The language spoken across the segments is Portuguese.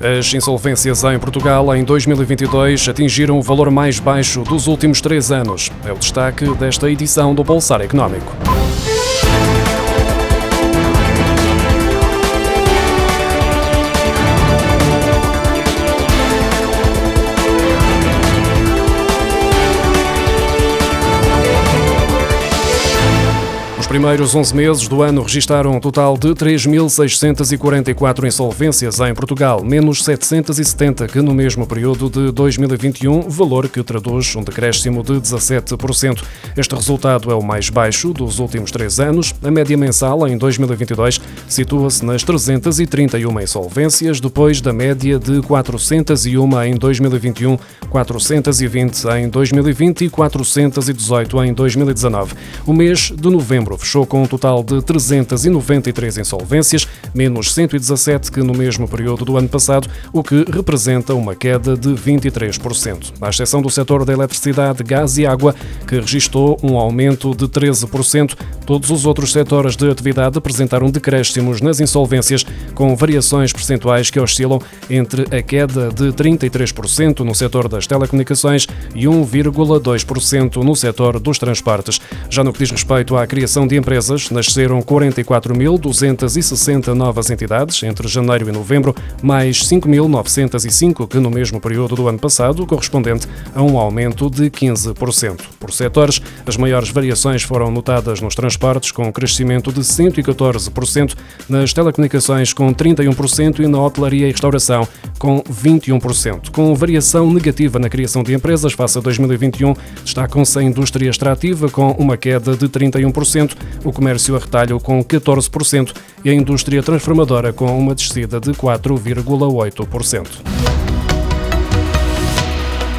As insolvências em Portugal em 2022 atingiram o valor mais baixo dos últimos três anos. É o destaque desta edição do Pulsar Económico. Primeiros 11 meses do ano registaram um total de 3.644 insolvências em Portugal, menos 770 que no mesmo período de 2021, valor que traduz um decréscimo de 17%. Este resultado é o mais baixo dos últimos três anos. A média mensal em 2022 situa-se nas 331 insolvências, depois da média de 401 em 2021, 420 em 2020 e 418 em 2019. O mês de novembro fechou com um total de 393 insolvências, menos 117 que no mesmo período do ano passado, o que representa uma queda de 23%. À exceção do setor da eletricidade, gás e água, que registrou um aumento de 13%, todos os outros setores de atividade apresentaram decréscimos nas insolvências, com variações percentuais que oscilam entre a queda de 33% no setor das telecomunicações e 1,2% no setor dos transportes. Já no que diz respeito à criação de empresas, nasceram 44.260 novas entidades entre janeiro e novembro, mais 5.905 que no mesmo período do ano passado, correspondente a um aumento de 15%. Por setores, as maiores variações foram notadas nos transportes, com um crescimento de 114%, nas telecomunicações, com 31% e na hotelaria e restauração, com 21%. Com variação negativa na criação de empresas face a 2021, destacam-se a indústria extrativa, com uma queda de 31%, o comércio a retalho com 14% e a indústria transformadora com uma descida de 4,8%.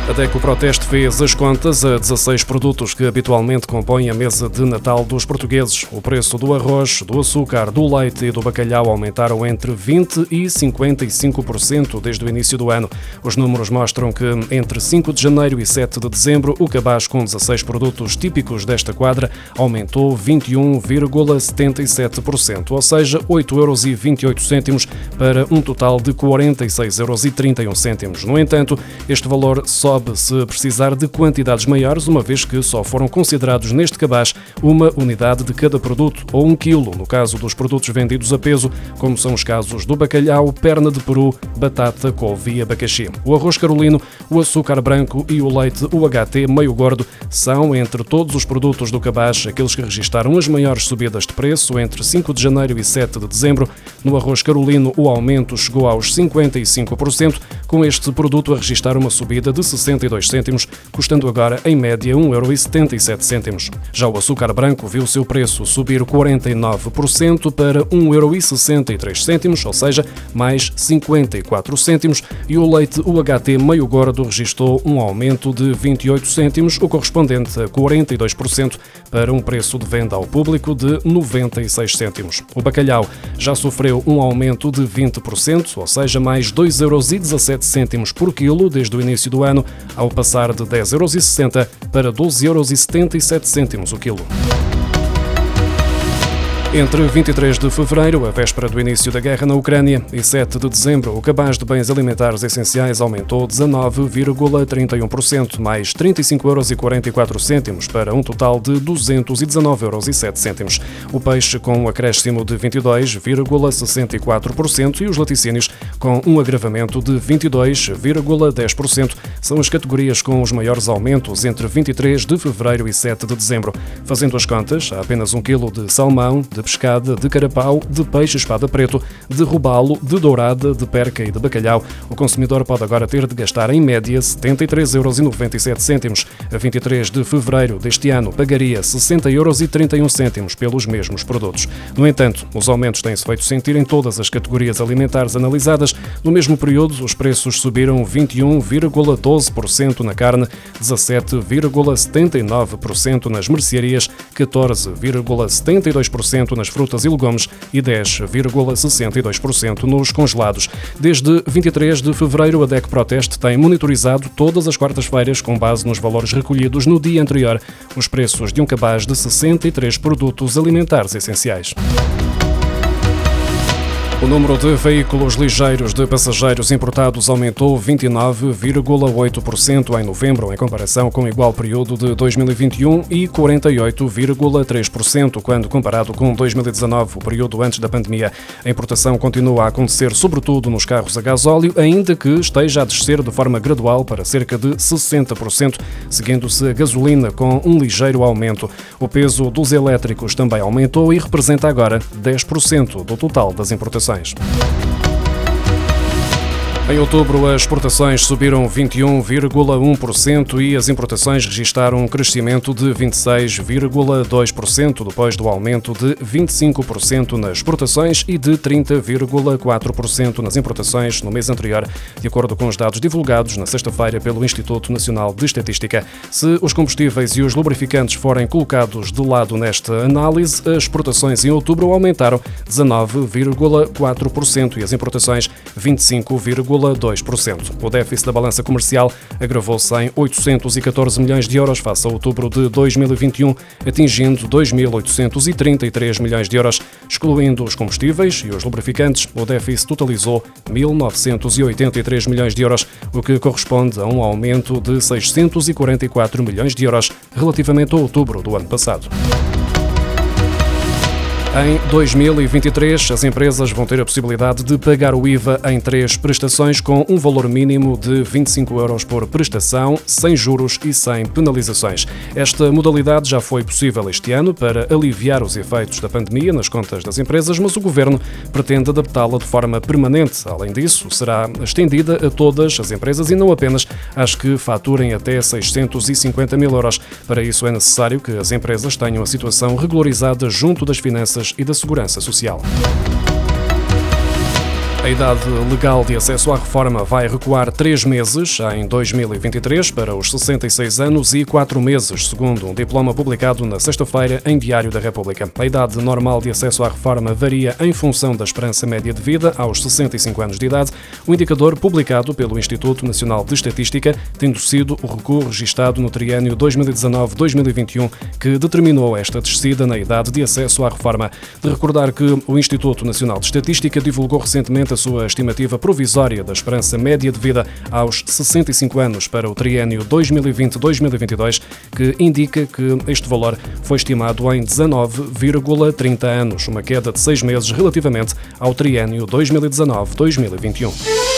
Até que o protesto fez as contas a 16 produtos que habitualmente compõem a mesa de Natal dos portugueses. O preço do arroz, do açúcar, do leite e do bacalhau aumentaram entre 20% e 55% desde o início do ano. Os números mostram que entre 5 de janeiro e 7 de dezembro, o cabaz com 16 produtos típicos desta quadra aumentou 21,77%, ou seja, 8,28 euros para um total de 46,31 euros. No entanto, este valor sobe sobe se precisar de quantidades maiores, uma vez que só foram considerados neste cabaz uma unidade de cada produto, ou um quilo, no caso dos produtos vendidos a peso, como são os casos do bacalhau, perna de peru, batata, couve e abacaxi. O arroz carolino, o açúcar branco e o leite UHT meio gordo são, entre todos os produtos do cabaz, aqueles que registaram as maiores subidas de preço entre 5 de janeiro e 7 de dezembro. No arroz carolino, o aumento chegou aos 55%, com este produto a registrar uma subida de 60 62 cêntimos, custando agora em média 1,77€. Já o açúcar branco viu seu preço subir 49% para 1,63€, ou seja, mais 54 cêntimos, e o leite UHT meio gordo registrou um aumento de 28 cêntimos, o correspondente a 42% para um preço de venda ao público de 96 cêntimos. O bacalhau já sofreu um aumento de 20%, ou seja, mais 2,17 euros por quilo desde o início do ano, ao passar de 10,60 euros para 12,77 euros o quilo. Entre 23 de fevereiro, a véspera do início da guerra na Ucrânia, e 7 de dezembro, o cabaz de bens alimentares essenciais aumentou 19,31%, mais 35,44 euros para um total de 219,07 euros. O peixe com um acréscimo de 22,64% e os laticínios com um agravamento de 22,10% são as categorias com os maiores aumentos entre 23 de fevereiro e 7 de dezembro. Fazendo as contas, há apenas um quilo de salmão, de pescada, de carapau, de peixe espada preto, de robalo, de dourada, de perca e de bacalhau. O consumidor pode agora ter de gastar em média 73,97 euros. A 23 de fevereiro deste ano pagaria 60,31 euros pelos mesmos produtos. No entanto, os aumentos têm-se feito sentir em todas as categorias alimentares analisadas. No mesmo período, os preços subiram 21,12% na carne, 17,79% nas mercearias, 14,72% nas frutas e legumes e 10,62% nos congelados. Desde 23 de fevereiro, a DEC Proteste tem monitorizado todas as quartas-feiras, com base nos valores recolhidos no dia anterior, os preços de um cabaz de 63 produtos alimentares essenciais. O número de veículos ligeiros de passageiros importados aumentou 29,8% em novembro, em comparação com o igual período de 2021, e 48,3% quando comparado com 2019, o período antes da pandemia. A importação continua a acontecer sobretudo nos carros a gasóleo, ainda que esteja a descer de forma gradual para cerca de 60%, seguindo-se a gasolina com um ligeiro aumento. O peso dos elétricos também aumentou e representa agora 10% do total das importações exportações. Em outubro, as exportações subiram 21,1% e as importações registaram um crescimento de 26,2%, depois do aumento de 25% nas exportações e de 30,4% nas importações no mês anterior, de acordo com os dados divulgados na sexta-feira pelo Instituto Nacional de Estatística. Se os combustíveis e os lubrificantes forem colocados de lado nesta análise, as exportações em outubro aumentaram 19,4% e as importações 25,5%. 0,2%. O déficit da balança comercial agravou-se em 814 milhões de euros face a outubro de 2021, atingindo 2.833 milhões de euros. Excluindo os combustíveis e os lubrificantes, o déficit totalizou 1.983 milhões de euros, o que corresponde a um aumento de 644 milhões de euros relativamente a outubro do ano passado. Em 2023, as empresas vão ter a possibilidade de pagar o IVA em três prestações com um valor mínimo de 25 euros por prestação, sem juros e sem penalizações. Esta modalidade já foi possível este ano para aliviar os efeitos da pandemia nas contas das empresas, mas o governo pretende adaptá-la de forma permanente. Além disso, será estendida a todas as empresas e não apenas às que faturem até 650 mil euros. Para isso é necessário que as empresas tenham a situação regularizada junto das finanças e da Segurança Social. A idade legal de acesso à reforma vai recuar três meses em 2023 para os 66 anos e quatro meses, segundo um diploma publicado na sexta-feira em Diário da República. A idade normal de acesso à reforma varia em função da esperança média de vida aos 65 anos de idade, o indicador publicado pelo Instituto Nacional de Estatística, tendo sido o recurso registado no triênio 2019-2021 que determinou esta descida na idade de acesso à reforma. De recordar que o Instituto Nacional de Estatística divulgou recentemente a sua estimativa provisória da esperança média de vida aos 65 anos para o triênio 2020-2022, que indica que este valor foi estimado em 19,30 anos, uma queda de seis meses relativamente ao triênio 2019-2021.